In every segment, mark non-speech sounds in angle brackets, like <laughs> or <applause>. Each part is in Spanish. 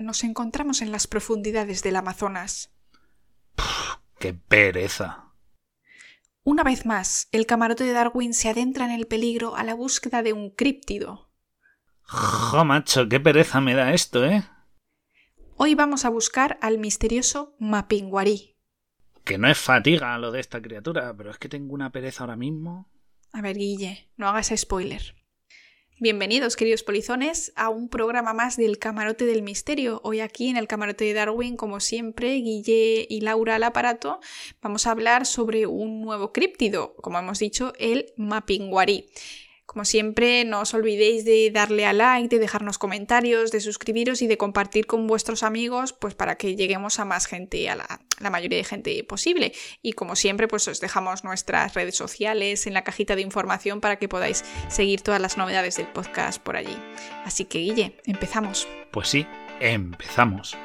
nos encontramos en las profundidades del Amazonas. ¡Qué pereza! Una vez más, el camarote de Darwin se adentra en el peligro a la búsqueda de un críptido. ¡Jo, macho! ¡Qué pereza me da esto, eh! Hoy vamos a buscar al misterioso Mapinguari. Que no es fatiga lo de esta criatura, pero es que tengo una pereza ahora mismo. A ver, Guille, no hagas spoiler. Bienvenidos, queridos polizones, a un programa más del Camarote del Misterio. Hoy aquí en el Camarote de Darwin, como siempre, Guille y Laura al aparato, vamos a hablar sobre un nuevo críptido, como hemos dicho, el Mapinguari. Como siempre, no os olvidéis de darle a like, de dejarnos comentarios, de suscribiros y de compartir con vuestros amigos, pues para que lleguemos a más gente, a la, la, mayoría de gente posible. Y como siempre, pues os dejamos nuestras redes sociales en la cajita de información para que podáis seguir todas las novedades del podcast por allí. Así que, Guille, empezamos. Pues sí, empezamos.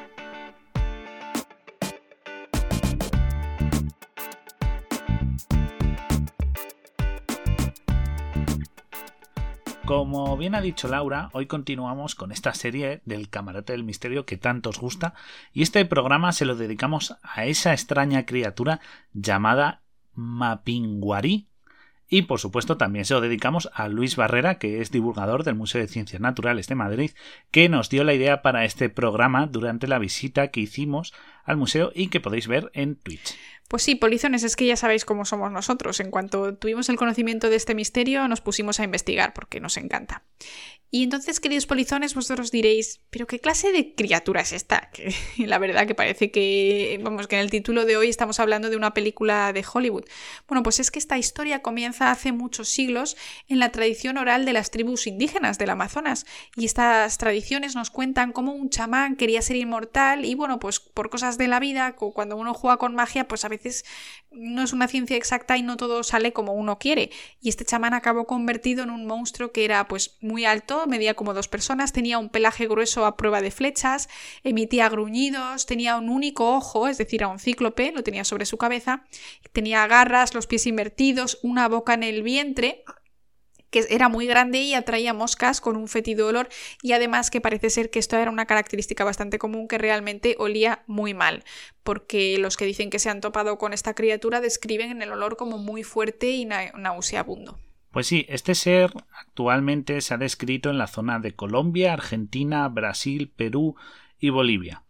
Como bien ha dicho Laura, hoy continuamos con esta serie del Camarote del Misterio que tanto os gusta y este programa se lo dedicamos a esa extraña criatura llamada Mapinguari. Y por supuesto también se lo dedicamos a Luis Barrera, que es divulgador del Museo de Ciencias Naturales de Madrid, que nos dio la idea para este programa durante la visita que hicimos al museo y que podéis ver en Twitch. Pues sí, polizones, es que ya sabéis cómo somos nosotros. En cuanto tuvimos el conocimiento de este misterio, nos pusimos a investigar porque nos encanta. Y entonces, queridos polizones, vosotros diréis, ¿pero qué clase de criatura es esta? <laughs> Que la verdad que parece que, vamos, que en el título de hoy estamos hablando de una película de Hollywood. Bueno, pues es que esta historia comienza hace muchos siglos en la tradición oral de las tribus indígenas del Amazonas. Y estas tradiciones nos cuentan cómo un chamán quería ser inmortal y, bueno, pues por cosas de la vida, cuando uno juega con magia, pues a no es una ciencia exacta y no todo sale como uno quiere. Y este chamán acabó convertido en un monstruo que era, pues, muy alto medía como dos personas, tenía un pelaje grueso a prueba de flechas, emitía gruñidos, tenía un único ojo, es decir, a un cíclope, lo tenía sobre su cabeza, tenía garras, los pies invertidos, una boca en el vientre, que era muy grande y atraía moscas con un fétido olor y además que parece ser que esto era una característica bastante común que realmente olía muy mal, porque los que dicen que se han topado con esta criatura describen el olor como muy fuerte y nauseabundo. Pues sí, este ser actualmente se ha descrito en la zona de Colombia, Argentina, Brasil, Perú y Bolivia.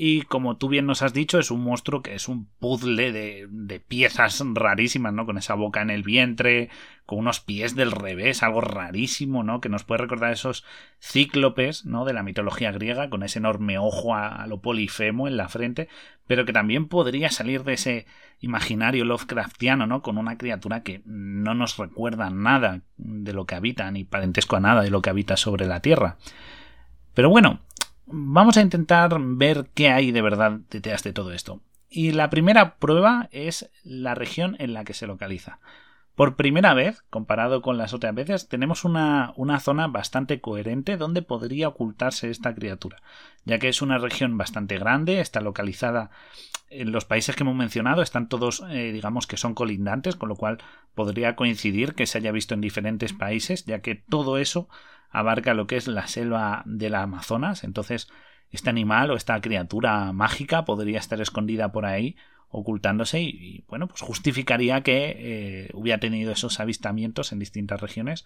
Y como tú bien nos has dicho, es un monstruo que es un puzzle de, de, piezas rarísimas, ¿no? Con esa boca en el vientre, con unos pies del revés, algo rarísimo, ¿no? Que nos puede recordar esos cíclopes, ¿no? De la mitología griega, con ese enorme ojo a, a lo polifemo en la frente, pero que también podría salir de ese imaginario Lovecraftiano, ¿no? Con una criatura que no nos recuerda nada de lo que habita, ni parentesco a nada de lo que habita sobre la Tierra. Pero bueno, Vamos a intentar ver qué hay de verdad detrás de todo esto. Y la primera prueba es la región en la que se localiza. Por primera vez, comparado con las otras veces, tenemos una, una, zona bastante coherente donde podría ocultarse esta criatura, ya que es una región bastante grande, está localizada en los países que hemos mencionado, están todos, eh, digamos que son colindantes, con lo cual podría coincidir que se haya visto en diferentes países, ya que todo eso abarca lo que es la selva del Amazonas, entonces este animal o esta criatura mágica podría estar escondida por ahí ocultándose y, bueno pues justificaría que eh, hubiera tenido esos avistamientos en distintas regiones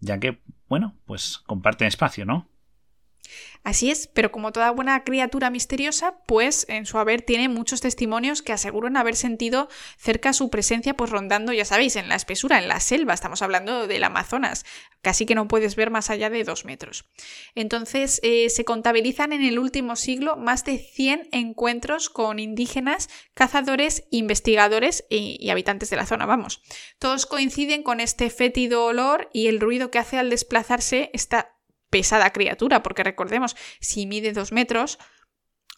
ya que bueno pues comparten espacio no Así es, pero como toda buena criatura misteriosa, pues en su haber tiene muchos testimonios que aseguran haber sentido cerca su presencia, pues rondando, ya sabéis, en la espesura, en la selva, estamos hablando del Amazonas, casi que no puedes ver más allá de dos metros. Entonces, eh, se contabilizan en el último siglo más de 100 encuentros con indígenas, cazadores, investigadores y, habitantes de la zona, vamos. Todos coinciden con este fétido olor y el ruido que hace al desplazarse esta pesada criatura, porque recordemos, si mide dos metros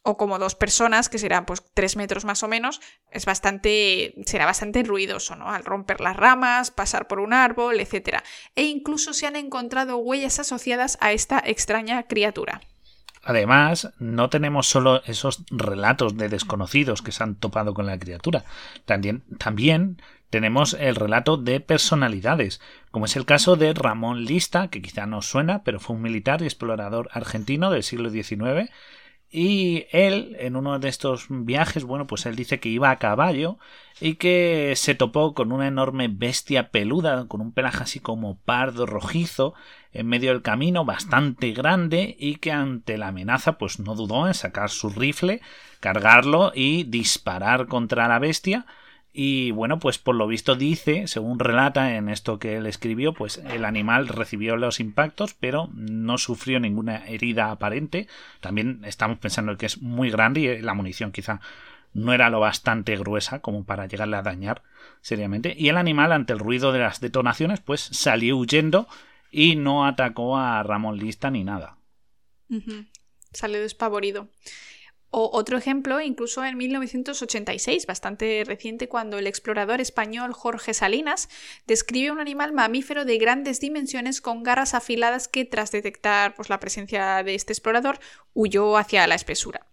o como dos personas, que serán pues tres metros más o menos, es bastante, será bastante ruidoso, ¿no? Al romper las ramas, pasar por un árbol, etc. E incluso se han encontrado huellas asociadas a esta extraña criatura. Además, no tenemos solo esos relatos de desconocidos que se han topado con la criatura, también, también tenemos el relato de personalidades, como es el caso de Ramón Lista, que quizá no suena, pero fue un militar y explorador argentino del siglo XIX, Y él, en uno de estos viajes, bueno, pues él dice que iba a caballo y que se topó con una enorme bestia peluda, con un pelaje así como pardo rojizo, en medio del camino, bastante grande, y que ante la amenaza, pues no dudó en sacar su rifle, cargarlo y disparar contra la bestia, y bueno, pues por lo visto dice, según relata en esto que él escribió, pues el animal recibió los impactos, pero no sufrió ninguna herida aparente. También estamos pensando que es muy grande y la munición quizá no era lo bastante gruesa como para llegarle a dañar seriamente. Y el animal, ante el ruido de las detonaciones, pues salió huyendo y no atacó a Ramón Lista ni nada. Salió despavorido. O otro ejemplo, incluso en 1986, bastante reciente, cuando el explorador español Jorge Salinas describe un animal mamífero de grandes dimensiones con garras afiladas que, tras detectar pues, la presencia de este explorador, huyó hacia la espesura.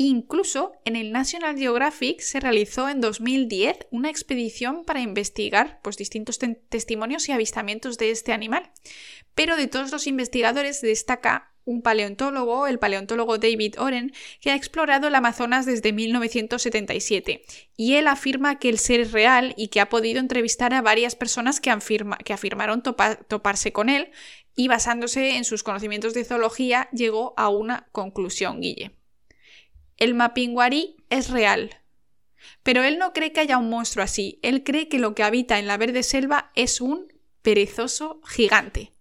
Incluso en el National Geographic se realizó en 2010 una expedición para investigar pues, distintos testimonios y avistamientos de este animal. Pero de todos los investigadores destaca un paleontólogo, el paleontólogo David Oren, que ha explorado el Amazonas desde 1977. Y él afirma que el ser es real y que ha podido entrevistar a varias personas que, que afirmaron toparse con él y basándose en sus conocimientos de zoología llegó a una conclusión, Guille. El mapinguari es real. Pero él no cree que haya un monstruo así, él cree que lo que habita en la verde selva es un perezoso gigante.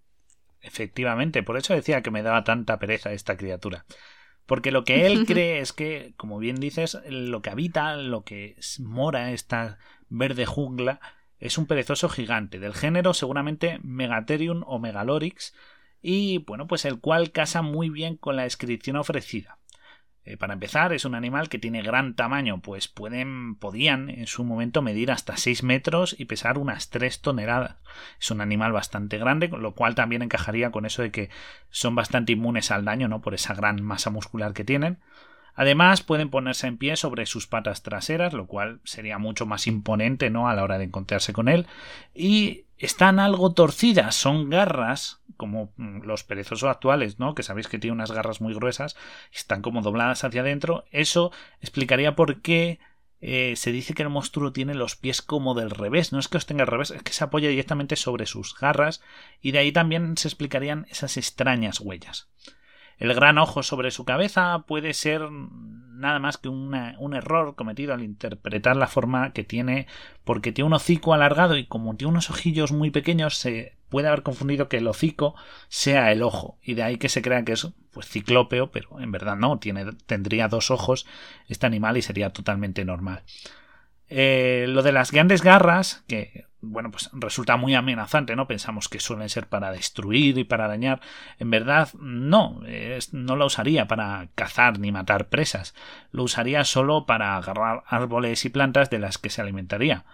Efectivamente, por eso decía que me daba tanta pereza esta criatura. Porque lo que él <laughs> cree es que, como bien dices, lo que habita, lo que mora esta verde jungla, es un perezoso gigante, del género seguramente Megatherium o Megalorix, y bueno, pues el cual casa muy bien con la descripción ofrecida. Eh, para empezar, es un animal que tiene gran tamaño, pues pueden, podían en su momento medir hasta 6 metros y pesar unas 3 toneladas. Es un animal bastante grande, lo cual también encajaría con eso de que son bastante inmunes al daño, ¿no? Por esa gran masa muscular que tienen. Además, pueden ponerse en pie sobre sus patas traseras, lo cual sería mucho más imponente, ¿no? A la hora de encontrarse con él. Y están algo torcidas, son garras, como mm, los perezosos actuales, ¿no? Que sabéis que tiene unas garras muy gruesas, están como dobladas hacia adentro. Eso explicaría por qué eh, se dice que el monstruo tiene los pies como del revés. No es que los tenga al revés, es que se apoya directamente sobre sus garras, y de ahí también se explicarían esas extrañas huellas. El gran ojo sobre su cabeza puede ser nada más que un error cometido al interpretar la forma que tiene, porque tiene un hocico alargado y como tiene unos ojillos muy pequeños, se puede haber confundido que el hocico sea el ojo, y de ahí que se crea que es pues ciclópeo, pero en verdad no, tiene, tendría dos ojos este animal y sería totalmente normal. Eh, lo de las grandes garras, que bueno, pues resulta muy amenazante, ¿no? Pensamos que suelen ser para destruir y para dañar. En verdad, no, no lo usaría para cazar ni matar presas. Lo usaría solo para agarrar árboles y plantas de las que se alimentaría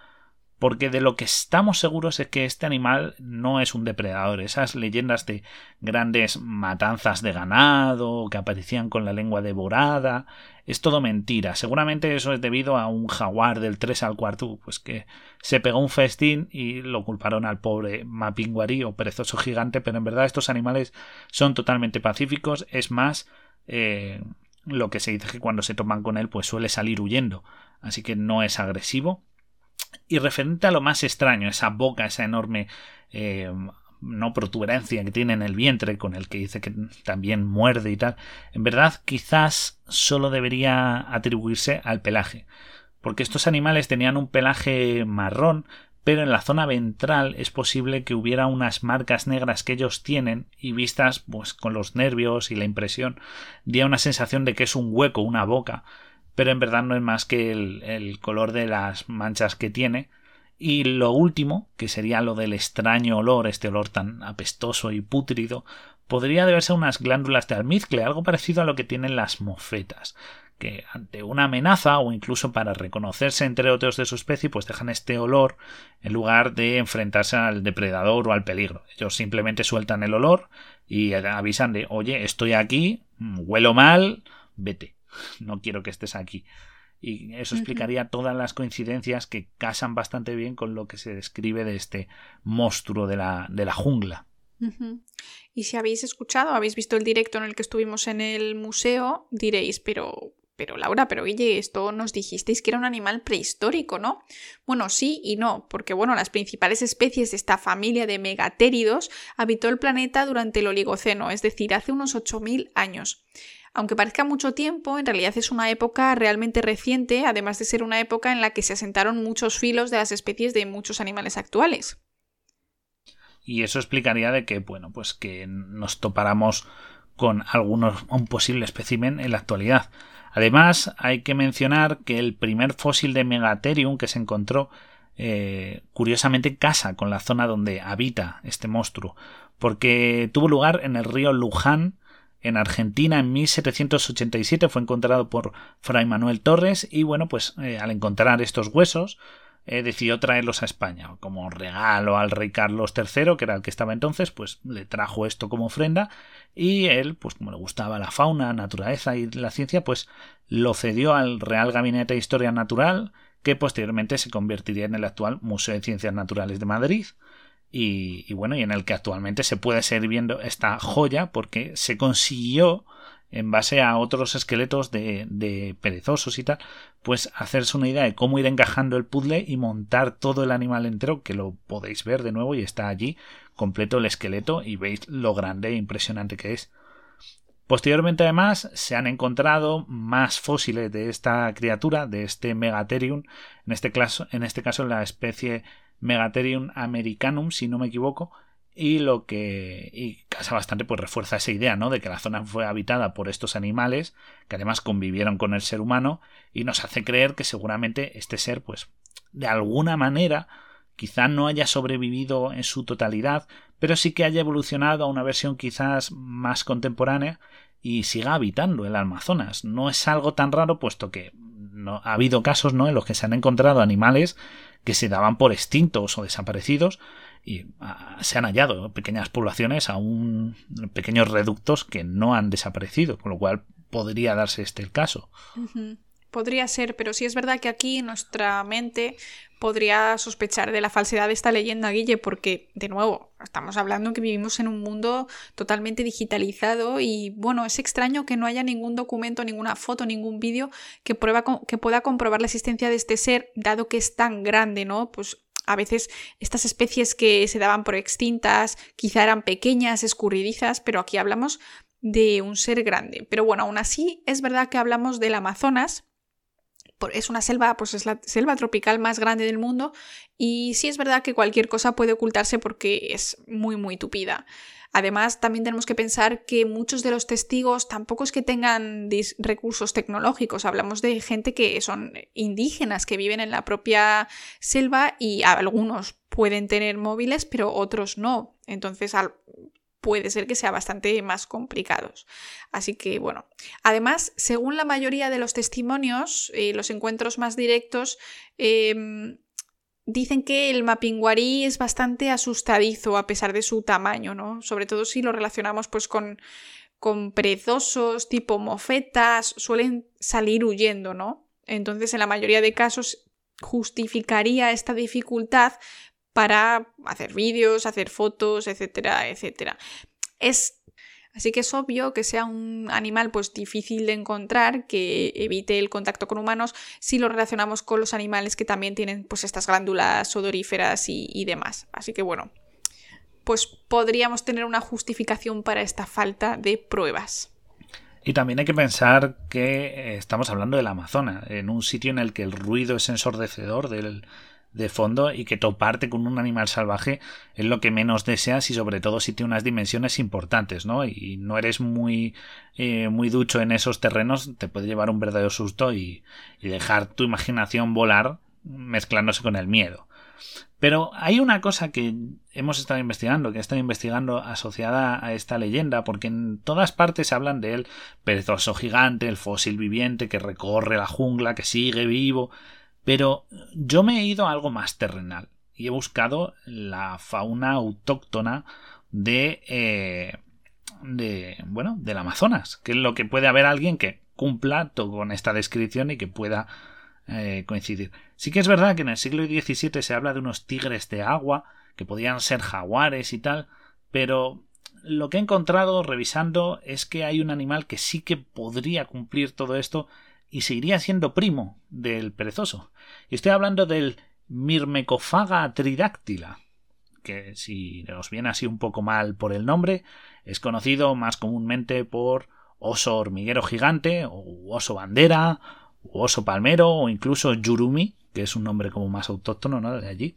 porque de lo que estamos seguros es que este animal no es un depredador. Esas leyendas de grandes matanzas de ganado que aparecían con la lengua devorada, es todo mentira. Seguramente eso es debido a un jaguar del 3 al cuarto, pues que se pegó un festín y lo culparon al pobre mapinguarí o perezoso gigante, pero en verdad estos animales son totalmente pacíficos. Es más, eh, lo que se dice que cuando se toman con él, pues suele salir huyendo. Así que no es agresivo y referente a lo más extraño, esa boca, esa enorme eh, no protuberancia que tiene en el vientre, con el que dice que también muerde y tal, en verdad quizás solo debería atribuirse al pelaje, porque estos animales tenían un pelaje marrón, pero en la zona ventral es posible que hubiera unas marcas negras que ellos tienen y vistas pues con los nervios y la impresión, da una sensación de que es un hueco, una boca, pero en verdad no es más que el, color de las manchas que tiene. Y lo último, que sería lo del extraño olor, este olor tan apestoso y pútrido, podría deberse a unas glándulas de almizcle, algo parecido a lo que tienen las mofetas, que ante una amenaza o incluso para reconocerse entre otros de su especie, pues dejan este olor en lugar de enfrentarse al depredador o al peligro. Ellos simplemente sueltan el olor y avisan de, oye, estoy aquí, huelo mal, vete no quiero que estés aquí. Y eso explicaría todas las coincidencias que casan bastante bien con lo que se describe de este monstruo de la, de la jungla. Y si habéis escuchado, habéis visto el directo en el que estuvimos en el museo, diréis, pero pero Laura, pero oye, esto nos dijisteis que era un animal prehistórico, ¿no? Bueno, sí y no, porque bueno, las principales especies de esta familia de megatéridos habitó el planeta durante el Oligoceno, es decir, hace unos 8.000 años. Aunque parezca mucho tiempo, en realidad es una época realmente reciente, además de ser una época en la que se asentaron muchos filos de las especies de muchos animales actuales. Y eso explicaría de que, bueno, pues que nos topáramos con algunos, un posible espécimen en la actualidad. Además, hay que mencionar que el primer fósil de Megatherium que se encontró eh, curiosamente casa con la zona donde habita este monstruo, porque tuvo lugar en el río Luján, en Argentina, en 1787, fue encontrado por Fray Manuel Torres y bueno, pues eh, al encontrar estos huesos, eh, decidió traerlos a España como regalo al rey Carlos III, que era el que estaba entonces, pues le trajo esto como ofrenda y él, pues como le gustaba la fauna, naturaleza y la ciencia, pues lo cedió al Real Gabinete de Historia Natural, que posteriormente se convertiría en el actual Museo de Ciencias Naturales de Madrid. Y, bueno, y en el que actualmente se puede seguir viendo esta joya porque se consiguió en base a otros esqueletos de, perezosos y tal, pues hacerse una idea de cómo ir encajando el puzzle y montar todo el animal entero, que lo podéis ver de nuevo y está allí completo el esqueleto y veis lo grande e impresionante que es. Posteriormente, además, se han encontrado más fósiles de esta criatura, de este Megatherium, en este caso, en este caso la especie Megatherium americanum, si no me equivoco, y lo que y casa bastante pues refuerza esa idea no de que la zona fue habitada por estos animales que además convivieron con el ser humano y nos hace creer que seguramente este ser pues de alguna manera quizá no haya sobrevivido en su totalidad pero sí que haya evolucionado a una versión quizás más contemporánea y siga habitando el Amazonas. No es algo tan raro puesto que no ha habido casos no en los que se han encontrado animales que se daban por extintos o desaparecidos y ah, se han hallado pequeñas poblaciones, aún pequeños reductos que no han desaparecido, con lo cual podría darse este el caso. Podría ser, pero sí es verdad que aquí nuestra mente podría sospechar de la falsedad de esta leyenda, Guille, porque, de nuevo, estamos hablando que vivimos en un mundo totalmente digitalizado y, bueno, es extraño que no haya ningún documento, ninguna foto, ningún vídeo que, prueba, que pueda comprobar la existencia de este ser, dado que es tan grande, ¿no? Pues a veces estas especies que se daban por extintas quizá eran pequeñas, escurridizas, pero aquí hablamos de un ser grande. Pero bueno, aún así es verdad que hablamos del Amazonas, es una selva, pues es la selva tropical más grande del mundo y sí es verdad que cualquier cosa puede ocultarse porque es muy muy tupida. Además, también tenemos que pensar que muchos de los testigos tampoco es que tengan recursos tecnológicos. Hablamos de gente que son indígenas, que viven en la propia selva y algunos pueden tener móviles, pero otros no. Entonces, puede ser que sea bastante más complicados. Así que bueno, además, según la mayoría de los testimonios, eh, los encuentros más directos, em, Dicen que el mapinguarí es bastante asustadizo a pesar de su tamaño, ¿no? Sobre todo si lo relacionamos pues con, con perezosos, tipo mofetas, suelen salir huyendo, ¿no? Entonces, en la mayoría de casos justificaría esta dificultad para hacer vídeos, hacer fotos, etcétera, etcétera. Es Así que es obvio que sea un animal pues difícil de encontrar, que evite el contacto con humanos si lo relacionamos con los animales que también tienen pues estas glándulas odoríferas y, y demás. Así que bueno, pues podríamos tener una justificación para esta falta de pruebas. Y también hay que pensar que eh, estamos hablando del Amazonas, en un sitio en el que el ruido es ensordecedor del, de fondo y que toparte con un animal salvaje es lo que menos deseas y sobre todo si tiene unas dimensiones importantes, ¿no? Y no eres muy, eh, muy ducho en esos terrenos, te puede llevar un verdadero susto y, y dejar tu imaginación volar mezclándose con el miedo. Pero hay una cosa que hemos estado investigando, que he estado investigando asociada a esta leyenda, porque en todas partes hablan de él, perezoso gigante, el fósil viviente que recorre la jungla, que sigue vivo, pero yo me he ido a algo más terrenal y he buscado la fauna autóctona de, eh, de bueno, del Amazonas, que es lo que puede haber alguien que cumpla con esta descripción y que pueda eh, coincidir. Sí que es verdad que en el siglo XVII se habla de unos tigres de agua que podían ser jaguares y tal, Pero lo que he encontrado revisando es que hay un animal que sí que podría cumplir todo esto y seguiría siendo primo del perezoso. Y estoy hablando del Mirmecofaga tridáctila, que si os viene así un poco mal por el nombre, es conocido más comúnmente por oso hormiguero gigante, o oso bandera, o oso palmero, o incluso yurumi, que es un nombre como más autóctono ¿no? de allí.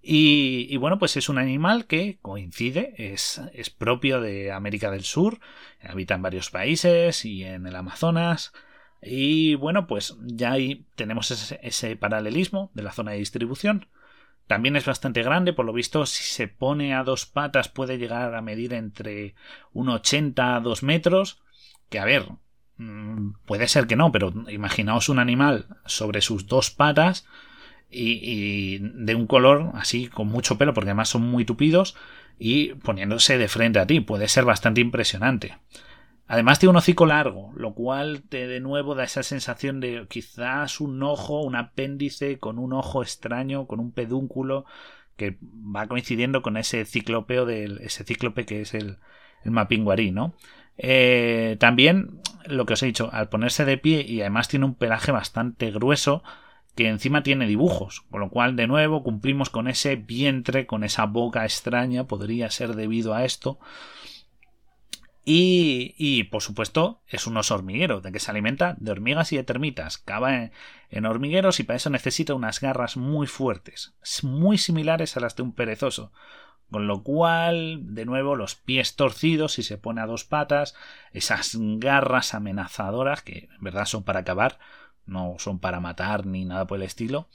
Y, bueno, pues es un animal que coincide, es, es, propio de América del Sur, habita en varios países y en el Amazonas. Y bueno, pues ya ahí tenemos ese, paralelismo de la zona de distribución. También es bastante grande, por lo visto, si se pone a dos patas puede llegar a medir entre 1,80 a 2 metros. Que a ver, mm, puede ser que no, pero imaginaos un animal sobre sus dos patas y, de un color así con mucho pelo, porque además son muy tupidos, y poniéndose de frente a ti. Puede ser bastante impresionante. Además tiene un hocico largo, lo cual te de nuevo da esa sensación de quizás un ojo, un apéndice con un ojo extraño, con un pedúnculo que va coincidiendo con ese ciclopeo del ese cíclope que es el, el mapinguarí, ¿no? Eh, también lo que os he dicho, al ponerse de pie y además tiene un pelaje bastante grueso, que encima tiene dibujos, con lo cual de nuevo cumplimos con ese vientre, con esa boca extraña, podría ser debido a esto. Y, y, por supuesto es un oso hormiguero, de que se alimenta de hormigas y de termitas. Cava en, hormigueros y para eso necesita unas garras muy fuertes, muy similares a las de un perezoso. Con lo cual, de nuevo, los pies torcidos si se pone a dos patas, esas garras amenazadoras que en verdad son para acabar, no son para matar ni nada por el estilo.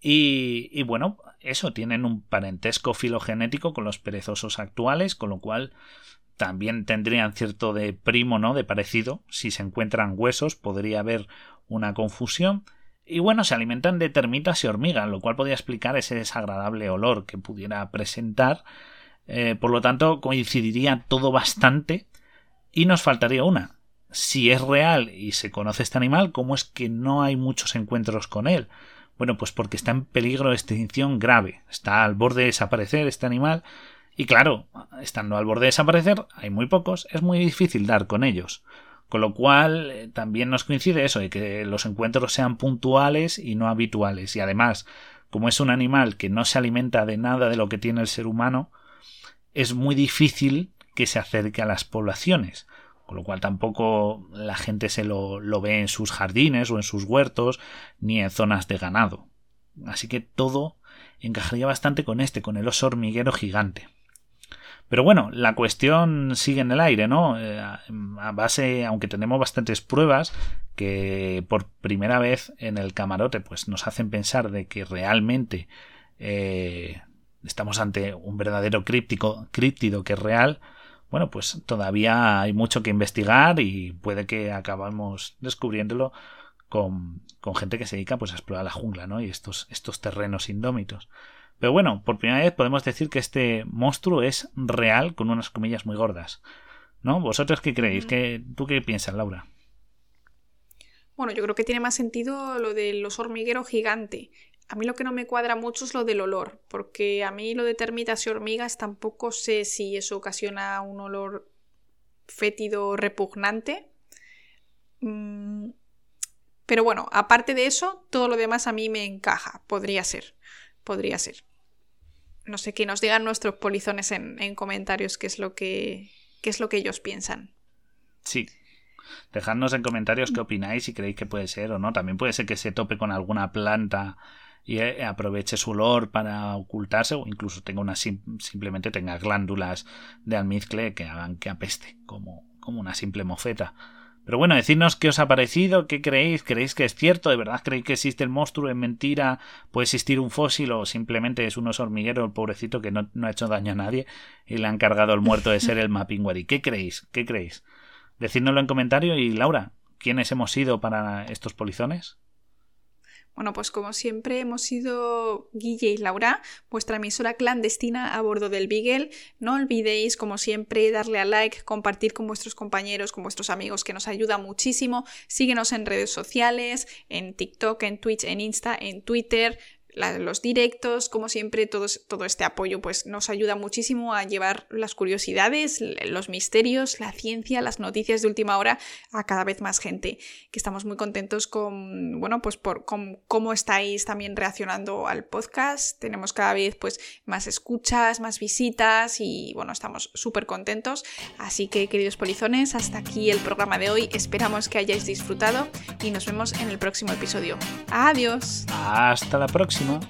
Y, bueno, eso, tienen un parentesco filogenético con los perezosos actuales, con lo cual también tendrían cierto de primo, ¿no? De parecido. Si se encuentran huesos, podría haber una confusión. Y bueno, se alimentan de termitas y hormigas, lo cual podría explicar ese desagradable olor que pudiera presentar. Eh, por lo tanto, coincidiría todo bastante. Y nos faltaría una si es real y se conoce este animal, ¿cómo es que no hay muchos encuentros con él? Bueno, pues porque está en peligro de extinción grave. Está al borde de desaparecer este animal. Y claro, estando al borde de desaparecer, hay muy pocos, es muy difícil dar con ellos. Con lo cual, eh, también nos coincide eso, de que los encuentros sean puntuales y no habituales. Y además, como es un animal que no se alimenta de nada de lo que tiene el ser humano, es muy difícil que se acerque a las poblaciones con lo cual tampoco la gente se lo, ve en sus jardines o en sus huertos ni en zonas de ganado. Así que todo encajaría bastante con este, con el oso hormiguero gigante. Pero bueno, la cuestión sigue en el aire, ¿no? Eh, a base, aunque tenemos bastantes pruebas que por primera vez en el camarote pues nos hacen pensar de que realmente eh, estamos ante un verdadero críptico, críptido que es real, bueno, pues todavía hay mucho que investigar y puede que acabamos descubriéndolo con, con, gente que se dedica pues, a explorar la jungla ¿no? y estos, estos terrenos indómitos. Pero bueno, por primera vez podemos decir que este monstruo es real con unas comillas muy gordas. ¿No? ¿Vosotros qué creéis? ¿Qué, ¿Tú qué piensas, Laura? Bueno, yo creo que tiene más sentido lo del los hormiguero gigante. A mí lo que no me cuadra mucho es lo del olor, porque a mí lo de termitas y hormigas tampoco sé si eso ocasiona un olor fétido repugnante. Mm, pero bueno, aparte de eso, todo lo demás a mí me encaja. Podría ser. Podría ser. No sé, que nos digan nuestros polizones en, en comentarios qué es lo que. qué es lo que ellos piensan. Sí, Dejadnos en comentarios qué opináis, si creéis que puede ser o no. También puede ser que se tope con alguna planta y eh, aproveche su olor para ocultarse o incluso tenga una simplemente tenga glándulas de almizcle que hagan que apeste como, como una simple mofeta. Pero bueno, decidnos qué os ha parecido, qué creéis, creéis que es cierto, de verdad creéis que existe el monstruo, en mentira, puede existir un fósil o simplemente es unos hormiguero el pobrecito que no, no, ha hecho daño a nadie y le han cargado el muerto de ser el Mapinguari. ¿Qué creéis? ¿Qué creéis? Decídnoslo en comentario y Laura, ¿quiénes hemos sido para estos polizones? Bueno, pues como siempre hemos sido Guille y Laura, vuestra emisora clandestina a bordo del Beagle. No olvidéis, como siempre, darle a like, compartir con vuestros compañeros, con vuestros amigos, que nos ayuda muchísimo. Síguenos en redes sociales, en TikTok, en Twitch, en Insta, en Twitter. Los directos, como siempre, todo, todo este apoyo pues nos ayuda muchísimo a llevar las curiosidades, los misterios, la ciencia, las noticias de última hora a cada vez más gente, que estamos muy contentos con, bueno, pues por con cómo estáis también reaccionando al podcast. Tenemos cada vez pues más escuchas, más visitas y bueno, estamos súper contentos. Así que, queridos polizones, hasta aquí el programa de hoy. Esperamos que hayáis disfrutado y nos vemos en el próximo episodio. Adiós. Hasta la próxima.